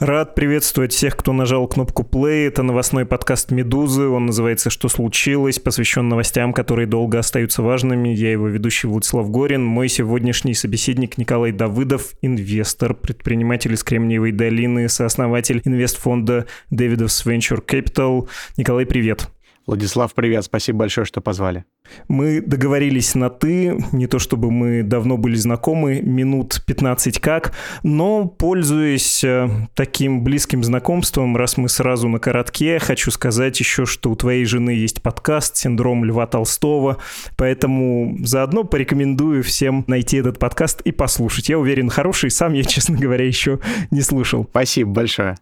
Рад приветствовать всех, кто нажал кнопку play. Это новостной подкаст «Медузы». Он называется «Что случилось?», посвящен новостям, которые долго остаются важными. Я его ведущий Владислав Горин. Мой сегодняшний собеседник Николай Давыдов, инвестор, предприниматель из Кремниевой долины, сооснователь инвестфонда David's Venture Capital. Николай, привет. Владислав, привет. Спасибо большое, что позвали. Мы договорились на «ты», не то чтобы мы давно были знакомы, минут 15 как, но, пользуясь э, таким близким знакомством, раз мы сразу на коротке, хочу сказать еще, что у твоей жены есть подкаст «Синдром Льва Толстого», поэтому заодно порекомендую всем найти этот подкаст и послушать. Я уверен, хороший, сам я, честно говоря, еще не слушал. Спасибо большое.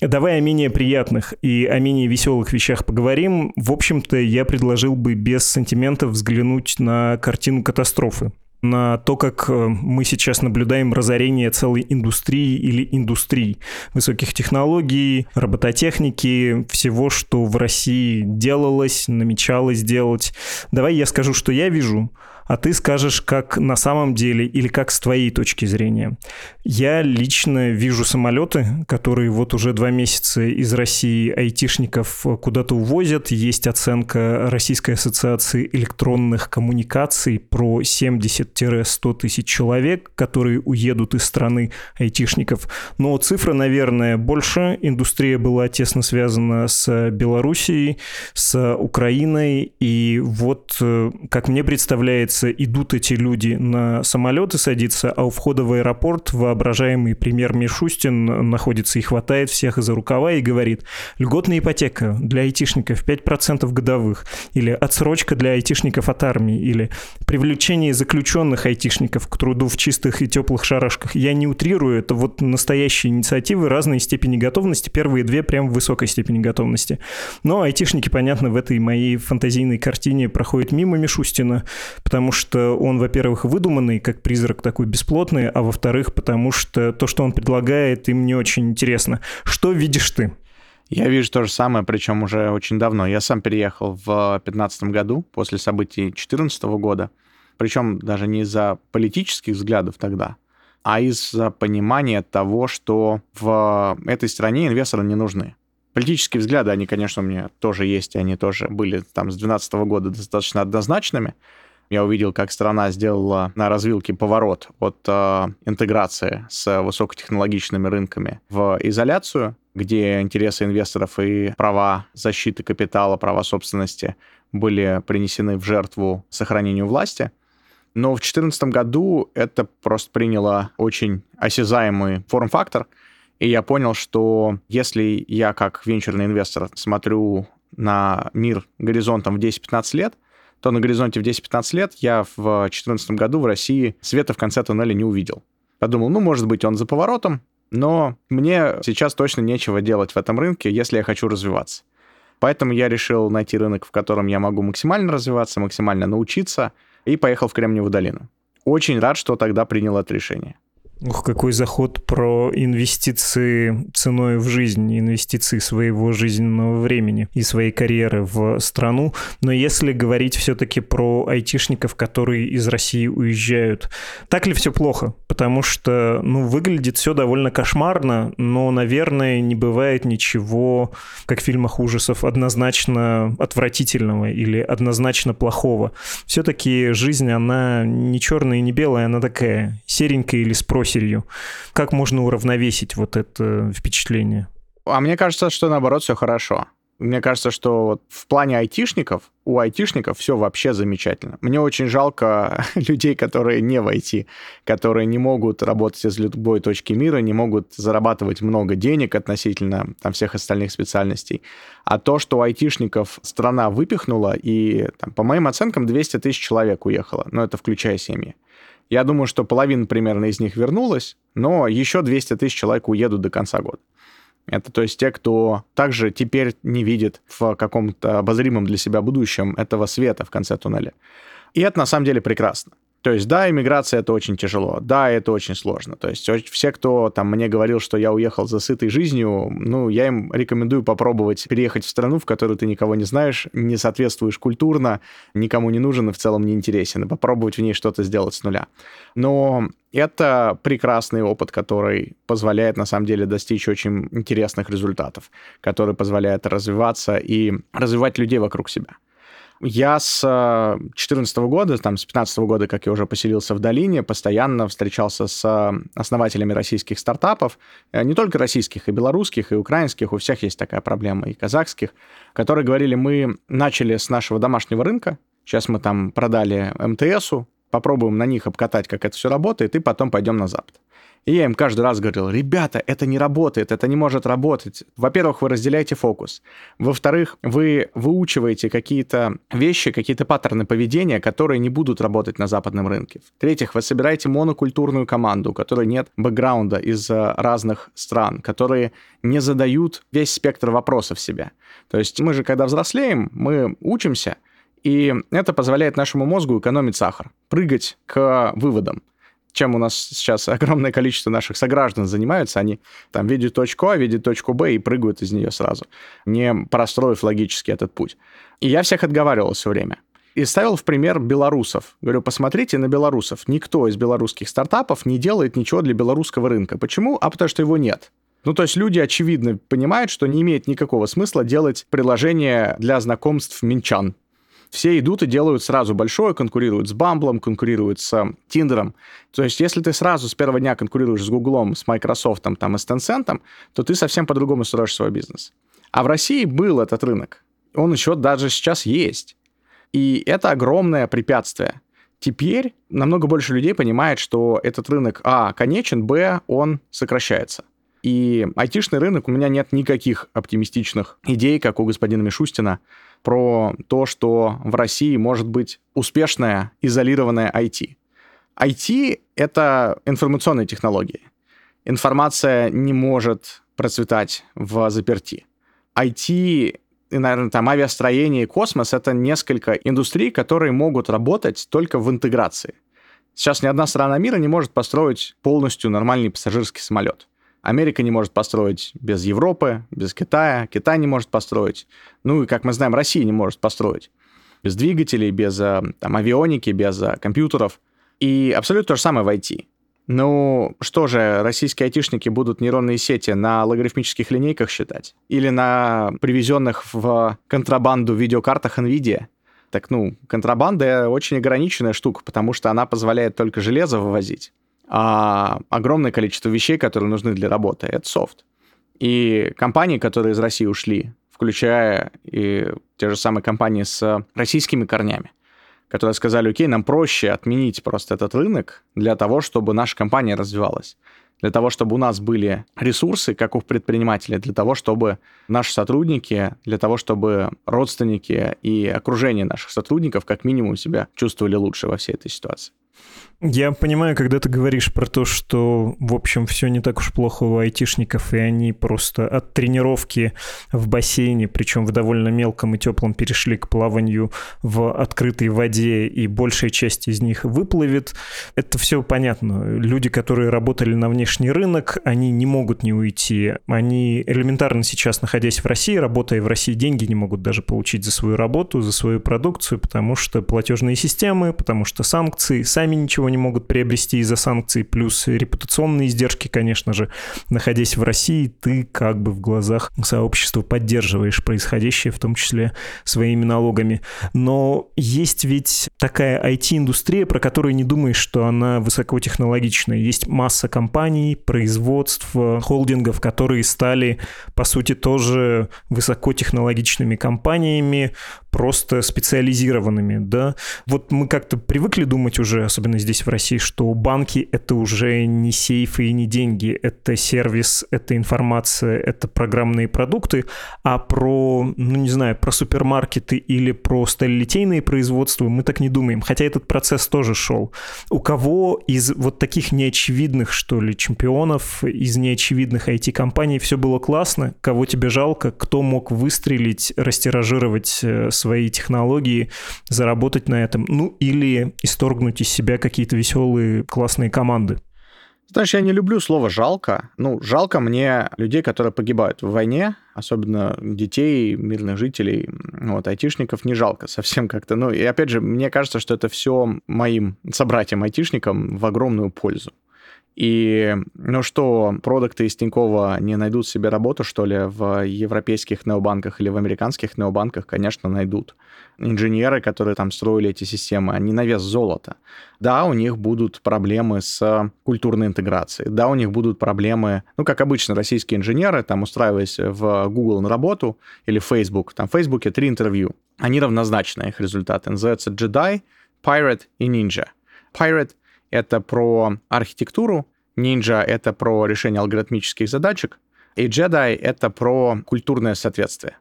Давай о менее приятных и о менее веселых вещах поговорим. В общем-то, я предложил бы без сантиментов взглянуть на картину катастрофы на то, как э, мы сейчас наблюдаем разорение целой индустрии или индустрий высоких технологий, робототехники, всего, что в России делалось, намечалось делать. Давай я скажу, что я вижу – а ты скажешь, как на самом деле или как с твоей точки зрения. Я лично вижу самолеты, которые вот уже два месяца из России айтишников куда-то увозят. Есть оценка Российской ассоциации электронных коммуникаций про 70-100 тысяч человек, которые уедут из страны айтишников. Но цифра, наверное, больше. Индустрия была тесно связана с Белоруссией, с Украиной. И вот, э, как мне представляется, идут эти люди на самолеты садиться, а у входа в аэропорт воображаемый премьер Мишустин находится и хватает всех из-за рукава и говорит, льготная ипотека для айтишников 5% годовых, или отсрочка для айтишников от армии, или привлечение заключенных айтишников к труду в чистых и теплых шарашках. Я не утрирую, это вот настоящие инициативы разной степени готовности, первые две прям в высокой степени готовности. Но айтишники, понятно, в этой моей фантазийной картине проходят мимо Мишустина, потому что он, во-первых, выдуманный, как призрак такой бесплотный, а во-вторых, потому что то, что он предлагает, им не очень интересно. Что видишь ты? Я вижу то же самое, причем уже очень давно. Я сам переехал в 2015 году, после событий 2014 года. Причем даже не из-за политических взглядов тогда, а из-за понимания того, что в этой стране инвесторы не нужны. Политические взгляды, они, конечно, у меня тоже есть, и они тоже были там с 2012 года достаточно однозначными, я увидел, как страна сделала на развилке поворот от э, интеграции с высокотехнологичными рынками в изоляцию, где интересы инвесторов и права защиты капитала, права собственности были принесены в жертву сохранению власти. Но в 2014 году это просто приняло очень осязаемый форм-фактор, и я понял, что если я как венчурный инвестор смотрю на мир горизонтом в 10-15 лет, то на горизонте в 10-15 лет я в 2014 году в России света в конце туннеля не увидел. Подумал, ну, может быть, он за поворотом, но мне сейчас точно нечего делать в этом рынке, если я хочу развиваться. Поэтому я решил найти рынок, в котором я могу максимально развиваться, максимально научиться, и поехал в Кремниевую долину. Очень рад, что тогда принял это решение. Ух, какой заход про инвестиции ценой в жизнь, инвестиции своего жизненного времени и своей карьеры в страну. Но если говорить все-таки про айтишников, которые из России уезжают, так ли все плохо? Потому что, ну, выглядит все довольно кошмарно, но, наверное, не бывает ничего, как в фильмах ужасов, однозначно отвратительного или однозначно плохого. Все-таки жизнь, она не черная и не белая, она такая серенькая или с проселью. Как можно уравновесить вот это впечатление? А мне кажется, что наоборот все хорошо. Мне кажется, что вот в плане айтишников, у айтишников все вообще замечательно. Мне очень жалко людей, которые не в IT, которые не могут работать из любой точки мира, не могут зарабатывать много денег относительно там, всех остальных специальностей. А то, что у айтишников страна выпихнула, и там, по моим оценкам 200 тысяч человек уехало, но это включая семьи. Я думаю, что половина примерно из них вернулась, но еще 200 тысяч человек уедут до конца года. Это то есть те, кто также теперь не видит в каком-то обозримом для себя будущем этого света в конце туннеля. И это на самом деле прекрасно. То есть, да, иммиграция это очень тяжело, да, это очень сложно. То есть, все, кто там мне говорил, что я уехал за сытой жизнью, ну, я им рекомендую попробовать переехать в страну, в которой ты никого не знаешь, не соответствуешь культурно, никому не нужен и в целом не интересен, и попробовать в ней что-то сделать с нуля. Но это прекрасный опыт, который позволяет, на самом деле, достичь очень интересных результатов, который позволяет развиваться и развивать людей вокруг себя. Я с 2014 года, там, с 2015 года, как я уже поселился в долине, постоянно встречался с основателями российских стартапов, э, не только российских, и белорусских, и украинских, у всех есть такая проблема, и казахских, которые говорили, мы начали с нашего домашнего рынка, сейчас мы там продали МТСу, попробуем на них обкатать, как это все работает, и потом пойдем на Запад. И я им каждый раз говорил, ребята, это не работает, это не может работать. Во-первых, вы разделяете фокус. Во-вторых, вы выучиваете какие-то вещи, какие-то паттерны поведения, которые не будут работать на западном рынке. В-третьих, вы собираете монокультурную команду, у которой нет бэкграунда из э, разных стран, которые не задают весь спектр вопросов себе. То есть мы же, когда взрослеем, мы учимся, и это позволяет нашему мозгу экономить сахар, прыгать к выводам чем у нас сейчас огромное количество наших сограждан занимаются, они там видят точку А, видят точку Б и прыгают из нее сразу, не простроив логически этот путь. И я всех отговаривал все время. И ставил в пример белорусов. Говорю, посмотрите на белорусов. Никто из белорусских стартапов не делает ничего для белорусского рынка. Почему? А потому что его нет. Ну, то есть люди, очевидно, понимают, что не имеет никакого смысла делать приложение для знакомств минчан все идут и делают сразу большое, конкурируют с Бамблом, конкурируют с Тиндером. То есть, если ты сразу с первого дня конкурируешь с Гуглом, с Microsoft там, и с Tencent, то ты совсем по-другому строишь свой бизнес. А в России был этот рынок. Он еще даже сейчас есть. И это огромное препятствие. Теперь намного больше людей понимает, что этот рынок, а, конечен, б, он сокращается. И айтишный рынок у меня нет никаких оптимистичных идей, как у господина Мишустина, про то, что в России может быть успешная изолированная IT. IT — это информационные технологии. Информация не может процветать в заперти. IT и, наверное, там авиастроение и космос — это несколько индустрий, которые могут работать только в интеграции. Сейчас ни одна страна мира не может построить полностью нормальный пассажирский самолет. Америка не может построить без Европы, без Китая, Китай не может построить. Ну и, как мы знаем, Россия не может построить без двигателей, без э, там, авионики, без э, компьютеров. И абсолютно то же самое в IT. Ну, что же, российские айтишники будут нейронные сети на логарифмических линейках считать? Или на привезенных в контрабанду видеокартах NVIDIA? Так, ну, контрабанда очень ограниченная штука, потому что она позволяет только железо вывозить а огромное количество вещей, которые нужны для работы. Это софт. И компании, которые из России ушли, включая и те же самые компании с российскими корнями, которые сказали, окей, нам проще отменить просто этот рынок для того, чтобы наша компания развивалась, для того, чтобы у нас были ресурсы, как у предпринимателей, для того, чтобы наши сотрудники, для того, чтобы родственники и окружение наших сотрудников как минимум себя чувствовали лучше во всей этой ситуации. Я понимаю, когда ты говоришь про то, что, в общем, все не так уж плохо у айтишников, и они просто от тренировки в бассейне, причем в довольно мелком и теплом, перешли к плаванию в открытой воде, и большая часть из них выплывет. Это все понятно. Люди, которые работали на внешний рынок, они не могут не уйти. Они элементарно сейчас, находясь в России, работая в России, деньги не могут даже получить за свою работу, за свою продукцию, потому что платежные системы, потому что санкции, сами ничего ничего не могут приобрести из-за санкций, плюс репутационные издержки, конечно же. Находясь в России, ты как бы в глазах сообщества поддерживаешь происходящее, в том числе своими налогами. Но есть ведь такая IT-индустрия, про которую не думаешь, что она высокотехнологичная. Есть масса компаний, производств, холдингов, которые стали, по сути, тоже высокотехнологичными компаниями, просто специализированными, да. Вот мы как-то привыкли думать уже, особенно здесь в России, что банки — это уже не сейфы и не деньги, это сервис, это информация, это программные продукты, а про, ну не знаю, про супермаркеты или про сталелитейные производства мы так не думаем, хотя этот процесс тоже шел. У кого из вот таких неочевидных, что ли, чемпионов, из неочевидных IT-компаний все было классно, кого тебе жалко, кто мог выстрелить, растиражировать э, свои технологии, заработать на этом, ну или исторгнуть из себя какие-то веселые, классные команды. Знаешь, я не люблю слово «жалко». Ну, жалко мне людей, которые погибают в войне, особенно детей, мирных жителей, вот, айтишников не жалко совсем как-то. Ну, и опять же, мне кажется, что это все моим собратьям-айтишникам в огромную пользу. И, ну что, продукты из Тинькова не найдут себе работу, что ли, в европейских необанках или в американских необанках? Конечно, найдут. Инженеры, которые там строили эти системы, они на вес золота. Да, у них будут проблемы с культурной интеграцией. Да, у них будут проблемы, ну, как обычно, российские инженеры, там, устраиваясь в Google на работу или Facebook, там, в Facebook три интервью. Они равнозначны, их результаты. Называются Jedi, Pirate и Ninja. Pirate — это про архитектуру, Ninja — это про решение алгоритмических задачек, и Jedi — это про культурное соответствие.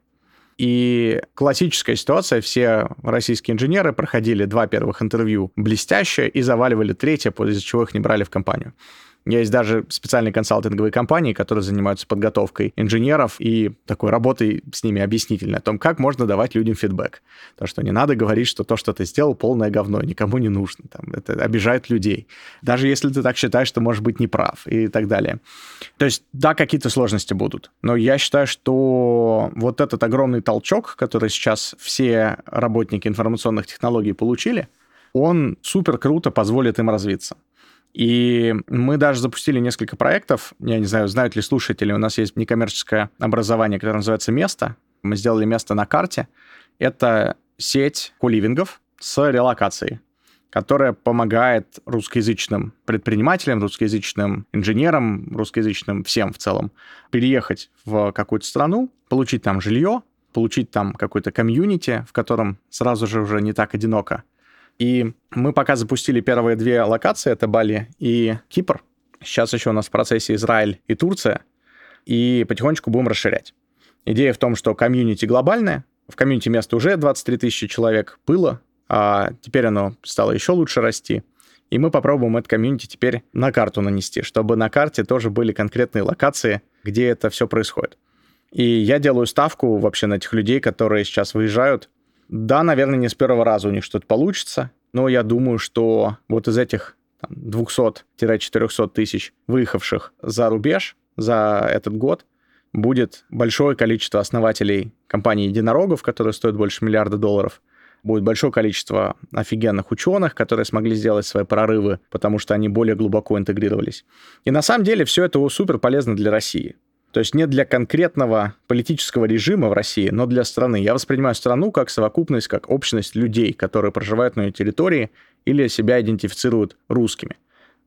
И классическая ситуация, все российские инженеры проходили два первых интервью блестяще и заваливали третье, после чего их не брали в компанию. Есть даже специальные консалтинговые компании, которые занимаются подготовкой инженеров и такой работой с ними объяснительной о том, как можно давать людям фидбэк. То, что не надо говорить, что то, что ты сделал, полное говно, никому не нужно. Там, это обижает людей. Даже если ты так считаешь, что можешь быть неправ и так далее. То есть, да, какие-то сложности будут. Но я считаю, что вот этот огромный толчок, который сейчас все работники информационных технологий получили, он супер круто позволит им развиться. И мы даже запустили несколько проектов. Я не знаю, знают ли слушатели, у нас есть некоммерческое образование, которое называется «Место». Мы сделали место на карте. Это сеть куливингов с релокацией которая помогает русскоязычным предпринимателям, русскоязычным инженерам, русскоязычным всем в целом переехать в какую-то страну, получить там жилье, получить там какой-то комьюнити, в котором сразу же уже не так одиноко, и мы пока запустили первые две локации, это Бали и Кипр. Сейчас еще у нас в процессе Израиль и Турция. И потихонечку будем расширять. Идея в том, что комьюнити глобальное. В комьюнити место уже 23 тысячи человек было, а теперь оно стало еще лучше расти. И мы попробуем это комьюнити теперь на карту нанести, чтобы на карте тоже были конкретные локации, где это все происходит. И я делаю ставку вообще на этих людей, которые сейчас выезжают да, наверное, не с первого раза у них что-то получится, но я думаю, что вот из этих 200-400 тысяч выехавших за рубеж за этот год будет большое количество основателей компании единорогов, которые стоят больше миллиарда долларов, будет большое количество офигенных ученых, которые смогли сделать свои прорывы, потому что они более глубоко интегрировались. И на самом деле все это супер полезно для России. То есть не для конкретного политического режима в России, но для страны. Я воспринимаю страну как совокупность, как общность людей, которые проживают на ее территории или себя идентифицируют русскими.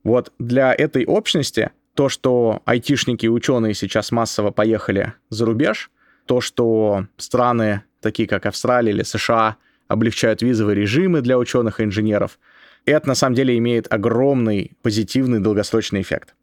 Вот для этой общности то, что айтишники и ученые сейчас массово поехали за рубеж, то, что страны, такие как Австралия или США, облегчают визовые режимы для ученых и инженеров, это на самом деле имеет огромный позитивный долгосрочный эффект.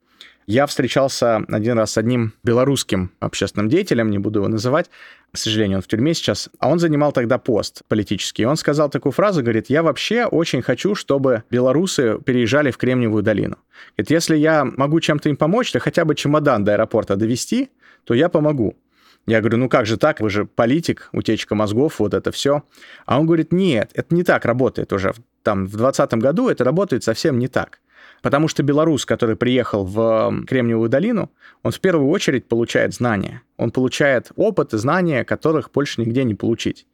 Я встречался один раз с одним белорусским общественным деятелем, не буду его называть, к сожалению, он в тюрьме сейчас, а он занимал тогда пост политический. И он сказал такую фразу, говорит, я вообще очень хочу, чтобы белорусы переезжали в Кремниевую долину. Говорит, если я могу чем-то им помочь, то хотя бы чемодан до аэропорта довести, то я помогу. Я говорю, ну как же так, вы же политик, утечка мозгов, вот это все. А он говорит, нет, это не так работает уже. Там в 2020 году это работает совсем не так. Потому что белорус, который приехал в Кремниевую долину, он в первую очередь получает знания. Он получает опыт и знания, которых больше нигде не получить.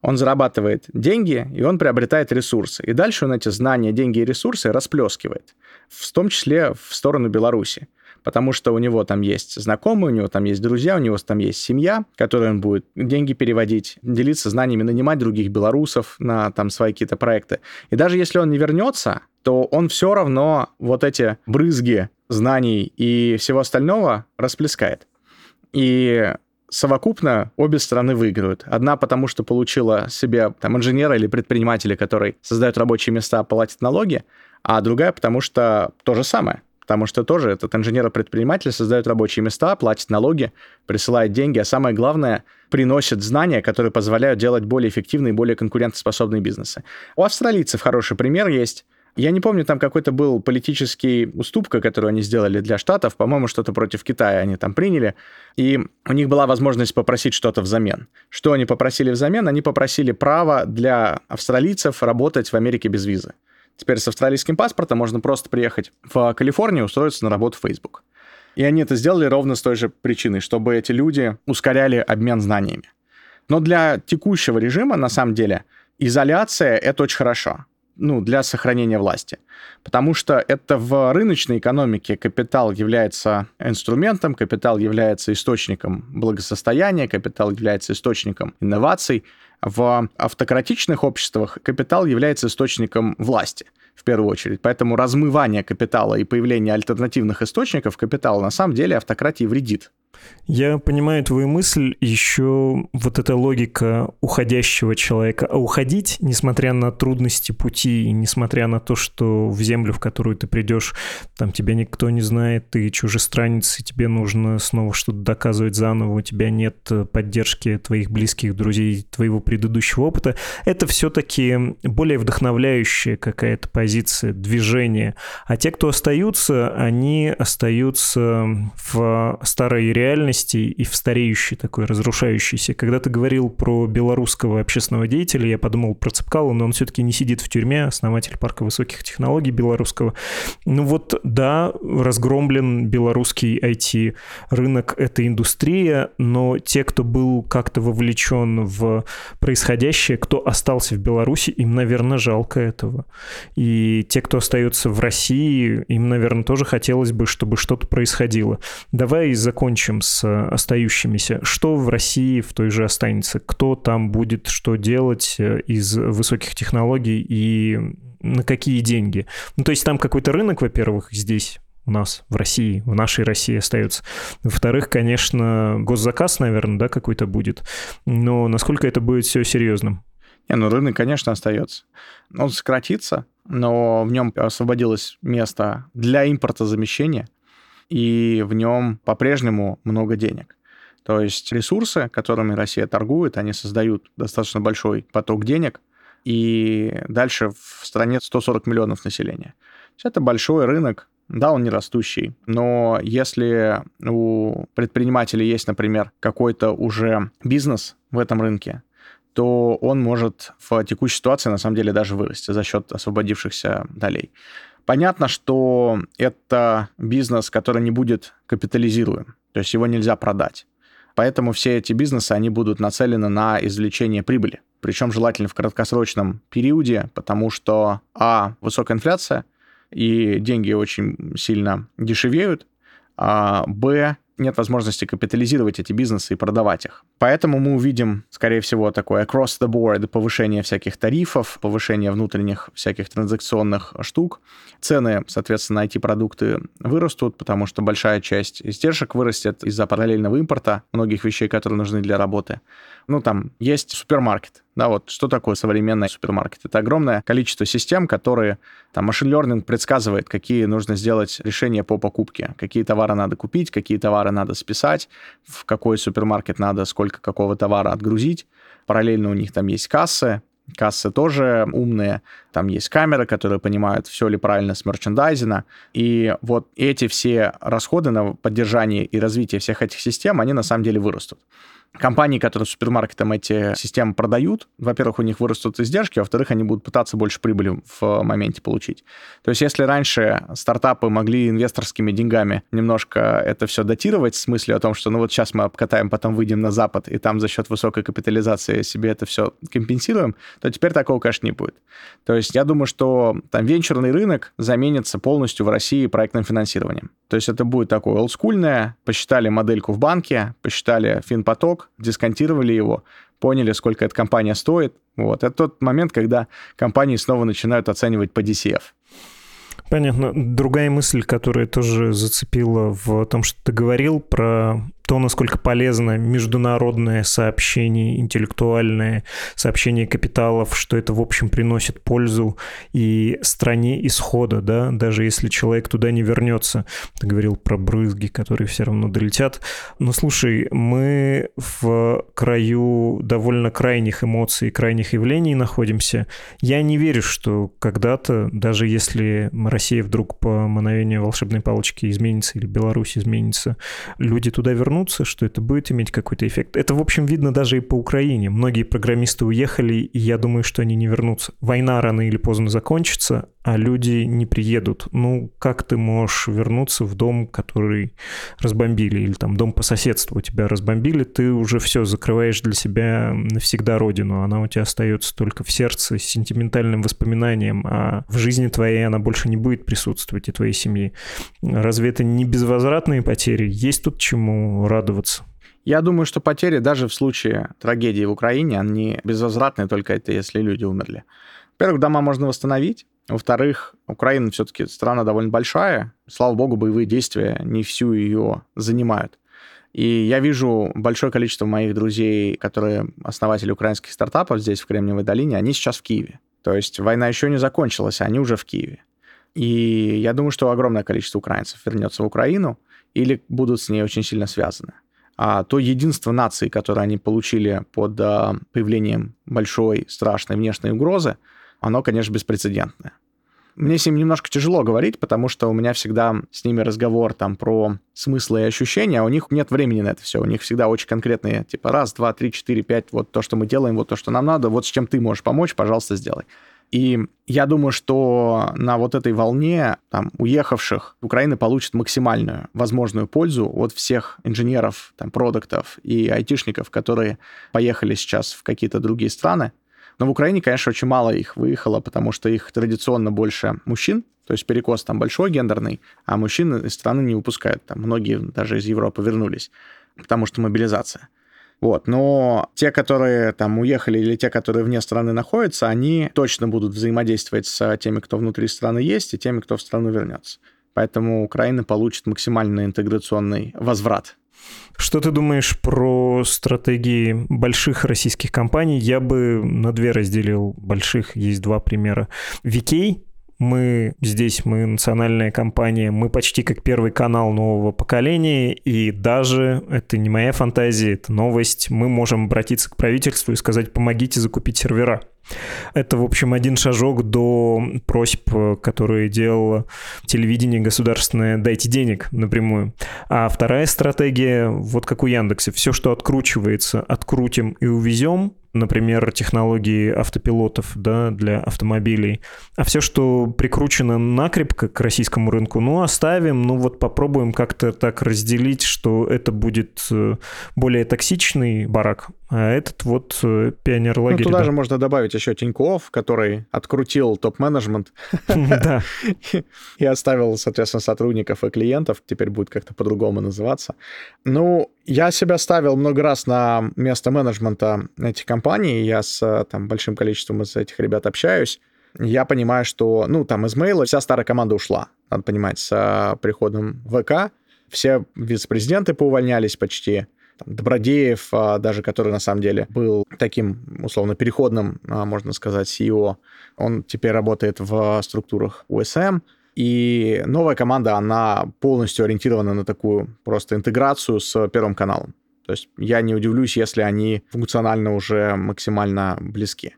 Он зарабатывает деньги, и он приобретает ресурсы. И дальше он эти знания, деньги и ресурсы расплескивает, в том числе в сторону Беларуси потому что у него там есть знакомые, у него там есть друзья, у него там есть семья, которой он будет деньги переводить, делиться знаниями, нанимать других белорусов на там свои какие-то проекты. И даже если он не вернется, то он все равно вот эти брызги знаний и всего остального расплескает. И совокупно обе стороны выигрывают. Одна потому, что получила себе там инженера или предпринимателя, который создает рабочие места, платит налоги, а другая потому, что то же самое. Потому что тоже этот инженер-предприниматель создает рабочие места, платит налоги, присылает деньги, а самое главное, приносит знания, которые позволяют делать более эффективные более конкурентоспособные бизнесы. У австралийцев хороший пример есть. Я не помню, там какой-то был политический уступка, которую они сделали для Штатов. По-моему, что-то против Китая они там приняли. И у них была возможность попросить что-то взамен. Что они попросили взамен? Они попросили право для австралийцев работать в Америке без визы. Теперь с австралийским паспортом можно просто приехать в Калифорнию и устроиться на работу в Facebook. И они это сделали ровно с той же причиной, чтобы эти люди ускоряли обмен знаниями. Но для текущего режима, на самом деле, изоляция — это очень хорошо ну, для сохранения власти. Потому что это в рыночной экономике капитал является инструментом, капитал является источником благосостояния, капитал является источником инноваций. В автократичных обществах капитал является источником власти в первую очередь. Поэтому размывание капитала и появление альтернативных источников капитала на самом деле автократии вредит. Я понимаю твою мысль, еще вот эта логика уходящего человека. А уходить, несмотря на трудности пути, несмотря на то, что в землю, в которую ты придешь, там тебя никто не знает, ты чужестранец, и тебе нужно снова что-то доказывать заново, у тебя нет поддержки твоих близких друзей, твоего предыдущего опыта, это все-таки более вдохновляющая какая-то позиция, движение. А те, кто остаются, они остаются в старой реальности, реальности и в стареющей такой разрушающейся. Когда ты говорил про белорусского общественного деятеля, я подумал про Цепкала, но он все-таки не сидит в тюрьме, основатель парка высоких технологий белорусского. Ну вот, да, разгромлен белорусский IT-рынок, это индустрия, но те, кто был как-то вовлечен в происходящее, кто остался в Беларуси, им, наверное, жалко этого. И те, кто остается в России, им, наверное, тоже хотелось бы, чтобы что-то происходило. Давай закончим с остающимися. Что в России в той же останется? Кто там будет что делать э, из высоких технологий и на какие деньги? Ну, то есть там какой-то рынок, во-первых, здесь у нас в России, в нашей России остается. Во-вторых, конечно, госзаказ, наверное, да, какой-то будет. Но насколько это будет все серьезным? Не, ну рынок, конечно, остается. Он сократится, но в нем освободилось место для импортозамещения и в нем по-прежнему много денег. То есть ресурсы, которыми Россия торгует, они создают достаточно большой поток денег, и дальше в стране 140 миллионов населения. Это большой рынок, да, он не растущий, но если у предпринимателя есть, например, какой-то уже бизнес в этом рынке, то он может в текущей ситуации на самом деле даже вырасти за счет освободившихся долей. Понятно, что это бизнес, который не будет капитализируем, то есть его нельзя продать. Поэтому все эти бизнесы, они будут нацелены на извлечение прибыли. Причем желательно в краткосрочном периоде, потому что, а, высокая инфляция, и деньги очень сильно дешевеют, а, б, нет возможности капитализировать эти бизнесы и продавать их. Поэтому мы увидим, скорее всего, такое across the board повышение всяких тарифов, повышение внутренних всяких транзакционных штук. Цены, соответственно, на IT-продукты вырастут, потому что большая часть издержек вырастет из-за параллельного импорта многих вещей, которые нужны для работы. Ну, там есть супермаркет, да, вот что такое современный супермаркет? Это огромное количество систем, которые, там, машин learning предсказывает, какие нужно сделать решения по покупке, какие товары надо купить, какие товары надо списать, в какой супермаркет надо сколько какого товара отгрузить. Параллельно у них там есть кассы, Кассы тоже умные, там есть камеры, которые понимают, все ли правильно с мерчендайзина. И вот эти все расходы на поддержание и развитие всех этих систем, они на самом деле вырастут. Компании, которые супермаркетам эти системы продают, во-первых, у них вырастут издержки, а во-вторых, они будут пытаться больше прибыли в моменте получить. То есть если раньше стартапы могли инвесторскими деньгами немножко это все датировать, в смысле о том, что ну вот сейчас мы обкатаем, потом выйдем на Запад, и там за счет высокой капитализации себе это все компенсируем, то теперь такого, конечно, не будет. То есть я думаю, что там венчурный рынок заменится полностью в России проектным финансированием. То есть это будет такое олдскульное, посчитали модельку в банке, посчитали финпоток, дисконтировали его, поняли, сколько эта компания стоит. Вот. Это тот момент, когда компании снова начинают оценивать по DCF. Понятно. Другая мысль, которая тоже зацепила в том, что ты говорил про то, насколько полезно международное сообщение, интеллектуальное сообщение капиталов, что это, в общем, приносит пользу и стране исхода, да, даже если человек туда не вернется. Ты говорил про брызги, которые все равно долетят. Но слушай, мы в краю довольно крайних эмоций, крайних явлений находимся. Я не верю, что когда-то, даже если Россия вдруг по мановению волшебной палочки изменится или Беларусь изменится, люди туда вернутся, что это будет иметь какой-то эффект. Это, в общем, видно даже и по Украине. Многие программисты уехали, и я думаю, что они не вернутся. Война рано или поздно закончится, а люди не приедут. Ну, как ты можешь вернуться в дом, который разбомбили, или там дом по соседству у тебя разбомбили, ты уже все закрываешь для себя навсегда родину, она у тебя остается только в сердце с сентиментальным воспоминанием, а в жизни твоей она больше не будет присутствовать и твоей семьи. Разве это не безвозвратные потери? Есть тут чему радоваться? Я думаю, что потери даже в случае трагедии в Украине, они безвозвратные, только это если люди умерли. Во-первых, дома можно восстановить, во-вторых, Украина все-таки страна довольно большая. Слава богу, боевые действия не всю ее занимают. И я вижу большое количество моих друзей, которые основатели украинских стартапов здесь, в Кремниевой долине, они сейчас в Киеве. То есть война еще не закончилась, а они уже в Киеве. И я думаю, что огромное количество украинцев вернется в Украину или будут с ней очень сильно связаны. А то единство нации, которое они получили под а, появлением большой страшной внешней угрозы, оно, конечно, беспрецедентное. Мне с ним немножко тяжело говорить, потому что у меня всегда с ними разговор там про смыслы и ощущения, а у них нет времени на это все. У них всегда очень конкретные, типа, раз, два, три, четыре, пять, вот то, что мы делаем, вот то, что нам надо, вот с чем ты можешь помочь, пожалуйста, сделай. И я думаю, что на вот этой волне там, уехавших Украина получит максимальную возможную пользу от всех инженеров, там, продуктов и айтишников, которые поехали сейчас в какие-то другие страны, но в Украине, конечно, очень мало их выехало, потому что их традиционно больше мужчин, то есть перекос там большой гендерный, а мужчин из страны не выпускают. Там многие даже из Европы вернулись, потому что мобилизация. Вот, но те, которые там уехали или те, которые вне страны находятся, они точно будут взаимодействовать с теми, кто внутри страны есть, и теми, кто в страну вернется. Поэтому Украина получит максимально интеграционный возврат что ты думаешь про стратегии больших российских компаний? Я бы на две разделил больших. Есть два примера. Викей мы здесь, мы национальная компания, мы почти как первый канал нового поколения, и даже, это не моя фантазия, это новость, мы можем обратиться к правительству и сказать, помогите закупить сервера. Это, в общем, один шажок до просьб, которые делало телевидение государственное «дайте денег» напрямую. А вторая стратегия, вот как у Яндекса, все, что откручивается, открутим и увезем, например, технологии автопилотов да, для автомобилей. А все, что прикручено накрепко к российскому рынку, ну, оставим, ну, вот попробуем как-то так разделить, что это будет э, более токсичный барак, а этот вот э, пионер-лагерь. Ну, туда да. же можно добавить еще Тиньков, который открутил топ-менеджмент и оставил, соответственно, сотрудников и клиентов. Теперь будет как-то по-другому называться. Ну, я себя ставил много раз на место менеджмента этих компаний. Я с там, большим количеством из этих ребят общаюсь. Я понимаю, что, ну, там из мейла вся старая команда ушла, надо понимать, с приходом ВК. Все вице-президенты поувольнялись почти. Там, Добродеев, а, даже который на самом деле был таким, условно, переходным, а, можно сказать, CEO, он теперь работает в структурах УСМ. И новая команда, она полностью ориентирована на такую просто интеграцию с Первым каналом. То есть я не удивлюсь, если они функционально уже максимально близки.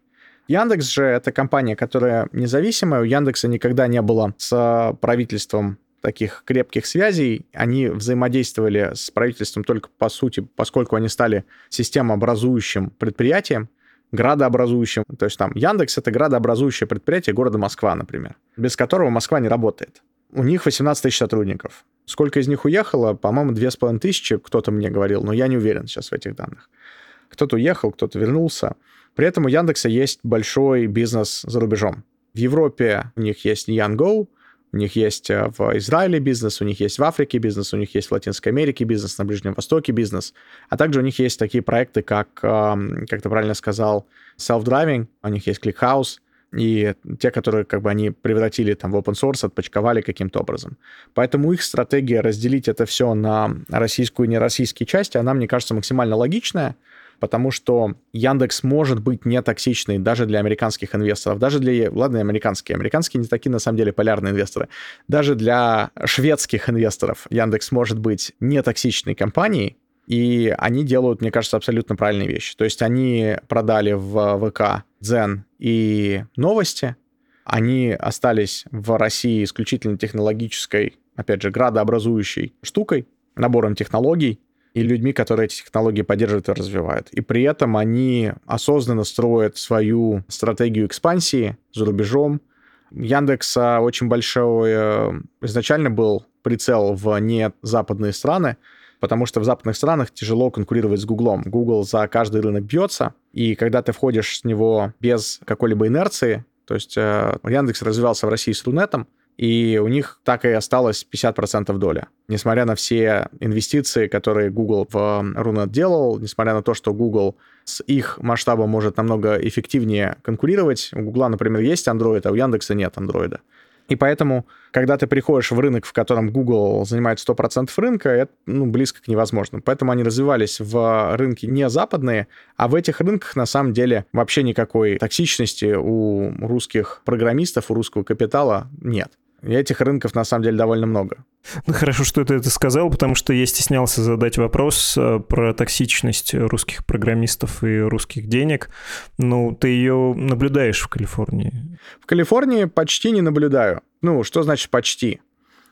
Яндекс же это компания, которая независимая. У Яндекса никогда не было с правительством таких крепких связей. Они взаимодействовали с правительством только по сути, поскольку они стали системообразующим предприятием градообразующим. То есть там Яндекс — это градообразующее предприятие города Москва, например, без которого Москва не работает. У них 18 тысяч сотрудников. Сколько из них уехало? По-моему, 2,5 тысячи, кто-то мне говорил, но я не уверен сейчас в этих данных. Кто-то уехал, кто-то вернулся. При этом у Яндекса есть большой бизнес за рубежом. В Европе у них есть Yango, у них есть э, в Израиле бизнес, у них есть в Африке бизнес, у них есть в Латинской Америке бизнес, на Ближнем Востоке бизнес. А также у них есть такие проекты, как, как ты правильно сказал, self-driving, у них есть ClickHouse, и те, которые как бы они превратили там в open source, отпочковали каким-то образом. Поэтому их стратегия разделить это все на российскую и нероссийские части, она, мне кажется, максимально логичная, потому что Яндекс может быть не токсичный даже для американских инвесторов, даже для, ладно, американские, американские не такие на самом деле полярные инвесторы, даже для шведских инвесторов Яндекс может быть не токсичной компанией, и они делают, мне кажется, абсолютно правильные вещи. То есть они продали в ВК Дзен и новости, они остались в России исключительно технологической, опять же, градообразующей штукой, набором технологий, и людьми, которые эти технологии поддерживают и развивают. И при этом они осознанно строят свою стратегию экспансии за рубежом. Яндекса очень большой э, изначально был прицел в не западные страны, потому что в западных странах тяжело конкурировать с Гуглом. Google за каждый рынок бьется, и когда ты входишь с него без какой-либо инерции, то есть э, Яндекс развивался в России с Рунетом, и у них так и осталось 50% доля. Несмотря на все инвестиции, которые Google в Runet делал, несмотря на то, что Google с их масштабом может намного эффективнее конкурировать, у Google, например, есть Android, а у Яндекса нет Android. И поэтому, когда ты приходишь в рынок, в котором Google занимает 100% рынка, это ну, близко к невозможному. Поэтому они развивались в рынке не западные, а в этих рынках на самом деле вообще никакой токсичности у русских программистов, у русского капитала нет. И этих рынков на самом деле довольно много. Ну, хорошо, что ты это сказал, потому что я стеснялся задать вопрос э, про токсичность русских программистов и русских денег. Ну, ты ее наблюдаешь в Калифорнии? В Калифорнии почти не наблюдаю. Ну, что значит почти?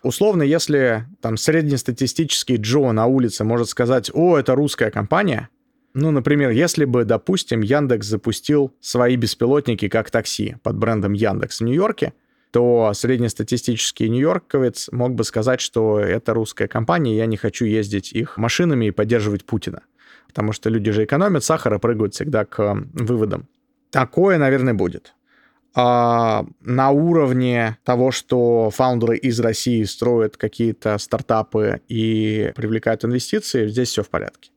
Условно, если там среднестатистический Джо на улице может сказать, о, это русская компания, ну, например, если бы, допустим, Яндекс запустил свои беспилотники как такси под брендом Яндекс в Нью-Йорке, то среднестатистический нью-йорковец мог бы сказать, что это русская компания, я не хочу ездить их машинами и поддерживать Путина. Потому что люди же экономят сахара, прыгают всегда к выводам. Такое, наверное, будет. А на уровне того, что фаундеры из России строят какие-то стартапы и привлекают инвестиции, здесь все в порядке.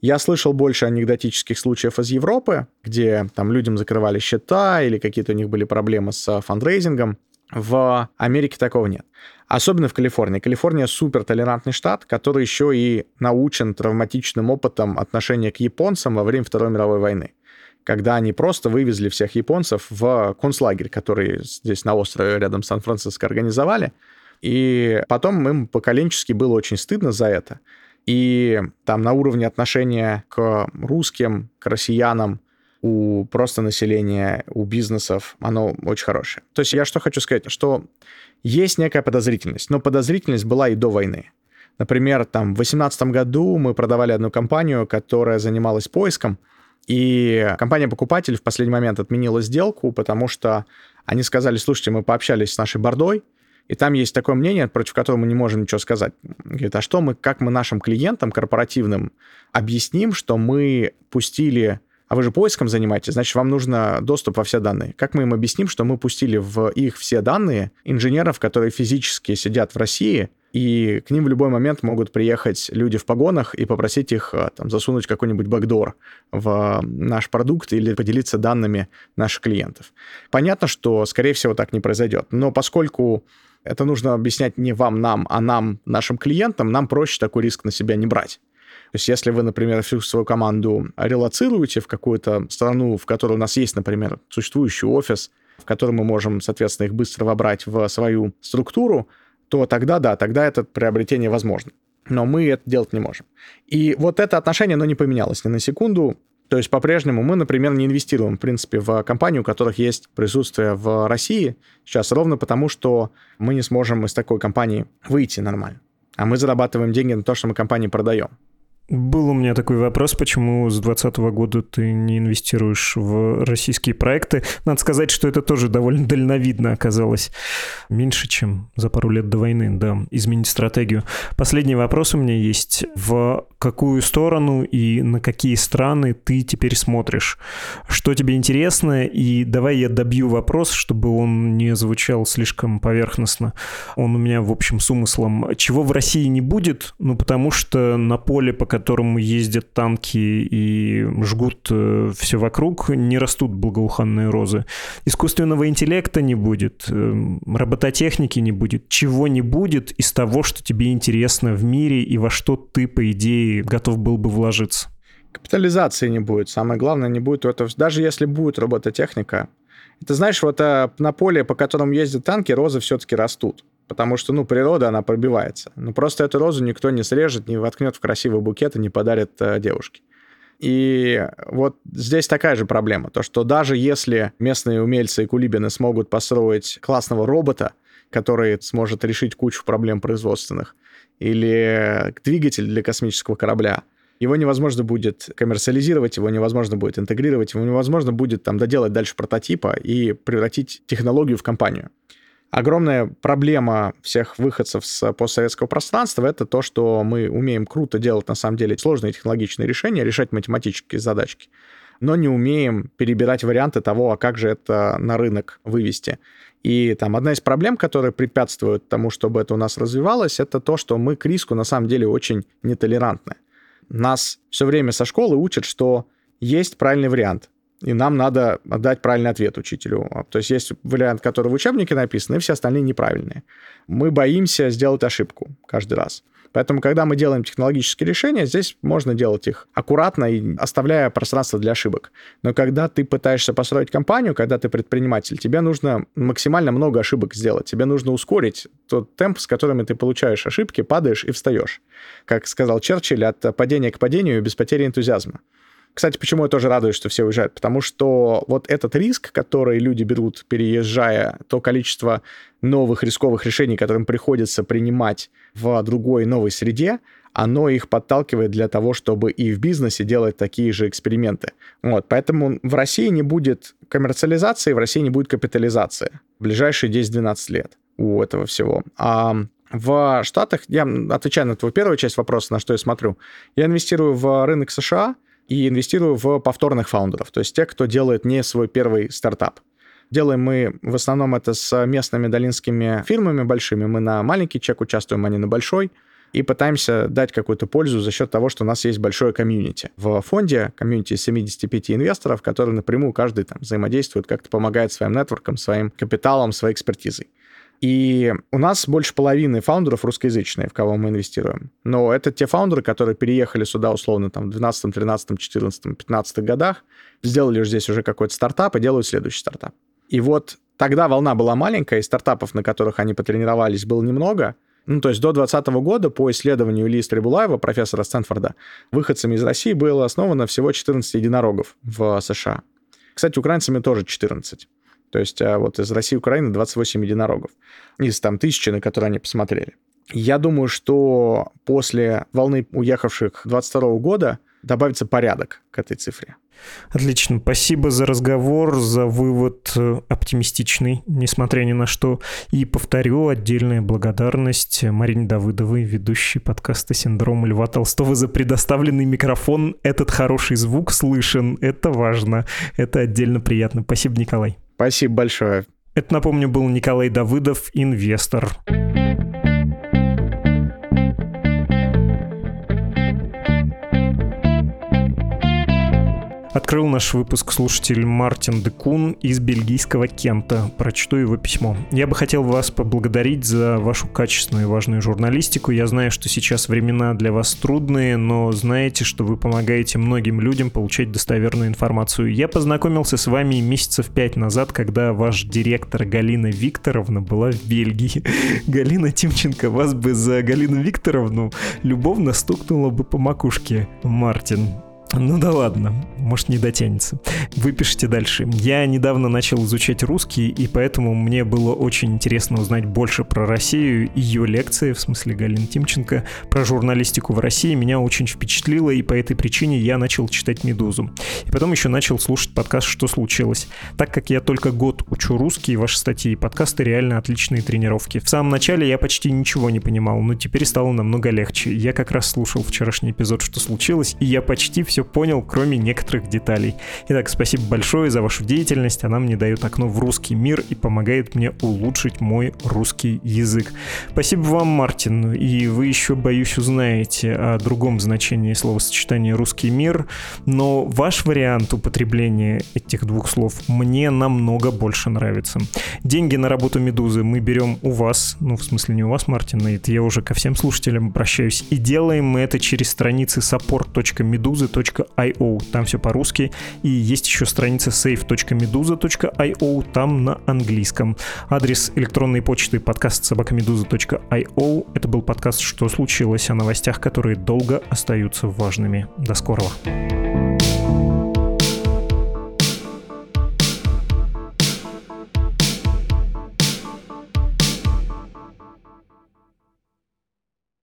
Я слышал больше анекдотических случаев из Европы, где там людям закрывали счета или какие-то у них были проблемы с фандрейзингом. В Америке такого нет. Особенно в Калифорнии. Калифорния супер толерантный штат, который еще и научен травматичным опытом отношения к японцам во время Второй мировой войны. Когда они просто вывезли всех японцев в концлагерь, который здесь на острове рядом с Сан-Франциско организовали. И потом им поколенчески было очень стыдно за это. И там на уровне отношения к русским, к россиянам, у просто населения, у бизнесов, оно очень хорошее. То есть я что хочу сказать, что есть некая подозрительность, но подозрительность была и до войны. Например, там в 2018 году мы продавали одну компанию, которая занималась поиском, и компания-покупатель в последний момент отменила сделку, потому что они сказали, слушайте, мы пообщались с нашей бордой, и там есть такое мнение, против которого мы не можем ничего сказать. Говорит, а что мы, как мы нашим клиентам корпоративным объясним, что мы пустили а вы же поиском занимаетесь, значит, вам нужно доступ во все данные. Как мы им объясним, что мы пустили в их все данные инженеров, которые физически сидят в России, и к ним в любой момент могут приехать люди в погонах и попросить их а, там, засунуть какой-нибудь бэкдор в наш продукт или поделиться данными наших клиентов. Понятно, что, скорее всего, так не произойдет. Но поскольку это нужно объяснять не вам, нам, а нам, нашим клиентам, нам проще такой риск на себя не брать. То есть если вы, например, всю свою команду релацируете в какую-то страну, в которой у нас есть, например, существующий офис, в котором мы можем, соответственно, их быстро вобрать в свою структуру, то тогда, да, тогда это приобретение возможно. Но мы это делать не можем. И вот это отношение, оно не поменялось ни на секунду. То есть по-прежнему мы, например, не инвестируем, в принципе, в компании, у которых есть присутствие в России сейчас, ровно потому, что мы не сможем из такой компании выйти нормально. А мы зарабатываем деньги на то, что мы компании продаем. Был у меня такой вопрос, почему с 2020 года ты не инвестируешь в российские проекты. Надо сказать, что это тоже довольно дальновидно оказалось. Меньше, чем за пару лет до войны, да, изменить стратегию. Последний вопрос у меня есть. В какую сторону и на какие страны ты теперь смотришь? Что тебе интересно? И давай я добью вопрос, чтобы он не звучал слишком поверхностно. Он у меня, в общем, с умыслом. Чего в России не будет? Ну, потому что на поле пока которому ездят танки и жгут э, все вокруг, не растут благоуханные розы. Искусственного интеллекта не будет, э, робототехники не будет, чего не будет из того, что тебе интересно в мире и во что ты, по идее, готов был бы вложиться. Капитализации не будет. Самое главное, не будет этого. Даже если будет робототехника, ты знаешь, вот а, на поле, по которому ездят танки, розы все-таки растут. Потому что, ну, природа, она пробивается. Но просто эту розу никто не срежет, не воткнет в красивый букет и не подарит а, девушке. И вот здесь такая же проблема, то что даже если местные умельцы и кулибины смогут построить классного робота, который сможет решить кучу проблем производственных, или двигатель для космического корабля, его невозможно будет коммерциализировать, его невозможно будет интегрировать, его невозможно будет там доделать дальше прототипа и превратить технологию в компанию. Огромная проблема всех выходцев с постсоветского пространства — это то, что мы умеем круто делать, на самом деле, сложные технологичные решения, решать математические задачки, но не умеем перебирать варианты того, а как же это на рынок вывести. И там одна из проблем, которые препятствуют тому, чтобы это у нас развивалось, это то, что мы к риску на самом деле очень нетолерантны. Нас все время со школы учат, что есть правильный вариант, и нам надо дать правильный ответ учителю. То есть есть вариант, который в учебнике написан, и все остальные неправильные. Мы боимся сделать ошибку каждый раз. Поэтому, когда мы делаем технологические решения, здесь можно делать их аккуратно и оставляя пространство для ошибок. Но когда ты пытаешься построить компанию, когда ты предприниматель, тебе нужно максимально много ошибок сделать. Тебе нужно ускорить тот темп, с которыми ты получаешь ошибки, падаешь и встаешь. Как сказал Черчилль, от падения к падению без потери энтузиазма. Кстати, почему я тоже радуюсь, что все уезжают? Потому что вот этот риск, который люди берут, переезжая, то количество новых рисковых решений, которым приходится принимать в другой новой среде, оно их подталкивает для того, чтобы и в бизнесе делать такие же эксперименты. Вот, поэтому в России не будет коммерциализации, в России не будет капитализации в ближайшие 10-12 лет у этого всего. А в Штатах, я отвечаю на твою первую часть вопроса, на что я смотрю, я инвестирую в рынок США, и инвестирую в повторных фаундеров, то есть тех, кто делает не свой первый стартап. Делаем мы в основном это с местными долинскими фирмами большими. Мы на маленький чек участвуем, а не на большой. И пытаемся дать какую-то пользу за счет того, что у нас есть большое комьюнити. В фонде комьюнити 75 инвесторов, которые напрямую каждый там взаимодействует, как-то помогает своим нетворкам, своим капиталом, своей экспертизой. И у нас больше половины фаундеров русскоязычные, в кого мы инвестируем. Но это те фаундеры, которые переехали сюда условно там в 12, 13, 14, 15 годах, сделали здесь уже какой-то стартап и делают следующий стартап. И вот тогда волна была маленькая, и стартапов, на которых они потренировались, было немного. Ну, то есть до 2020 года по исследованию Ильи Стребулаева, профессора Стэнфорда, выходцами из России было основано всего 14 единорогов в США. Кстати, украинцами тоже 14. То есть а, вот из России и Украины 28 единорогов из там тысячи, на которые они посмотрели. Я думаю, что после волны уехавших 22 года добавится порядок к этой цифре. Отлично. Спасибо за разговор, за вывод э, оптимистичный, несмотря ни на что. И повторю отдельная благодарность Марине Давыдовой, ведущей подкаста «Синдром Льва Толстого» за предоставленный микрофон. Этот хороший звук слышен. Это важно. Это отдельно приятно. Спасибо, Николай. Спасибо большое. Это, напомню, был Николай Давыдов, инвестор. Открыл наш выпуск слушатель Мартин Декун из бельгийского Кента. Прочту его письмо. Я бы хотел вас поблагодарить за вашу качественную и важную журналистику. Я знаю, что сейчас времена для вас трудные, но знаете, что вы помогаете многим людям получать достоверную информацию. Я познакомился с вами месяцев пять назад, когда ваш директор Галина Викторовна была в Бельгии. Галина Тимченко вас бы за Галину Викторовну любовно стукнула бы по макушке. Мартин, ну да ладно, может не дотянется. Вы пишите дальше. Я недавно начал изучать русский, и поэтому мне было очень интересно узнать больше про Россию. Ее лекции, в смысле Галины Тимченко, про журналистику в России меня очень впечатлило, и по этой причине я начал читать «Медузу». И потом еще начал слушать подкаст «Что случилось?». Так как я только год учу русский, ваши статьи и подкасты реально отличные тренировки. В самом начале я почти ничего не понимал, но теперь стало намного легче. Я как раз слушал вчерашний эпизод «Что случилось?», и я почти все понял, кроме некоторых деталей. Итак, спасибо большое за вашу деятельность. Она мне дает окно в русский мир и помогает мне улучшить мой русский язык. Спасибо вам, Мартин. И вы еще, боюсь, узнаете о другом значении словосочетания «русский мир», но ваш вариант употребления этих двух слов мне намного больше нравится. Деньги на работу «Медузы» мы берем у вас, ну, в смысле не у вас, Мартин, это я уже ко всем слушателям обращаюсь, и делаем мы это через страницы support.meduza.io, там все по-русски, и есть еще страница save.meduza.io, там на английском. Адрес электронной почты подкаст собакамедуза.io. Это был подкаст «Что случилось?» о новостях, которые долго остаются важными. До скорого.